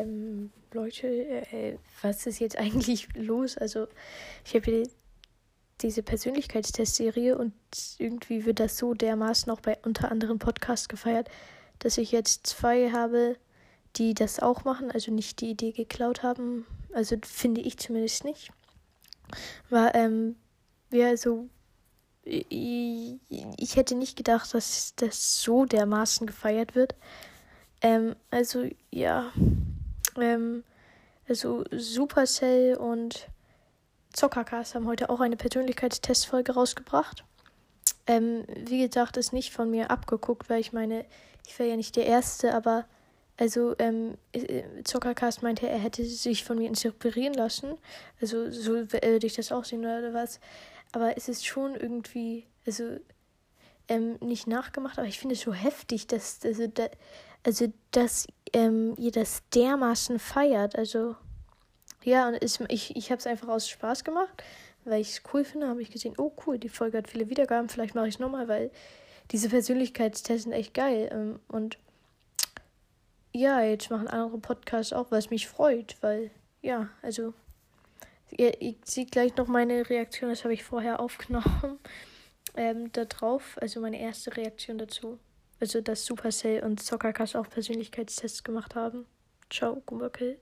Ähm, Leute, äh, was ist jetzt eigentlich los? Also, ich habe hier diese Persönlichkeitstestserie und irgendwie wird das so dermaßen auch bei unter anderem Podcasts gefeiert, dass ich jetzt zwei habe, die das auch machen, also nicht die Idee geklaut haben. Also finde ich zumindest nicht. War, ähm, ja, also ich, ich hätte nicht gedacht, dass das so dermaßen gefeiert wird. Ähm, also ja, ähm, also Supercell und Zockercast haben heute auch eine Persönlichkeitstestfolge rausgebracht. Ähm, wie gesagt, ist nicht von mir abgeguckt, weil ich meine, ich wäre ja nicht der Erste, aber also ähm, äh, Zockercast meinte, er hätte sich von mir inspirieren lassen. Also so würde ich das auch sehen oder was. Aber es ist schon irgendwie, also ähm, nicht nachgemacht, aber ich finde es so heftig, dass, also, da, also, dass ähm, ihr das dermaßen feiert. Also ja, und es, ich, ich habe es einfach aus Spaß gemacht, weil ich es cool finde. Habe ich gesehen, oh cool, die Folge hat viele Wiedergaben, vielleicht mache ich es nochmal, weil diese Persönlichkeitstests sind echt geil. Ähm, und ja, jetzt machen andere Podcasts auch, was mich freut, weil, ja, also, ihr, ihr seht gleich noch meine Reaktion, das habe ich vorher aufgenommen, ähm, da drauf, also meine erste Reaktion dazu. Also, dass Supercell und Soccercast auch Persönlichkeitstests gemacht haben. Ciao, Gummerkill.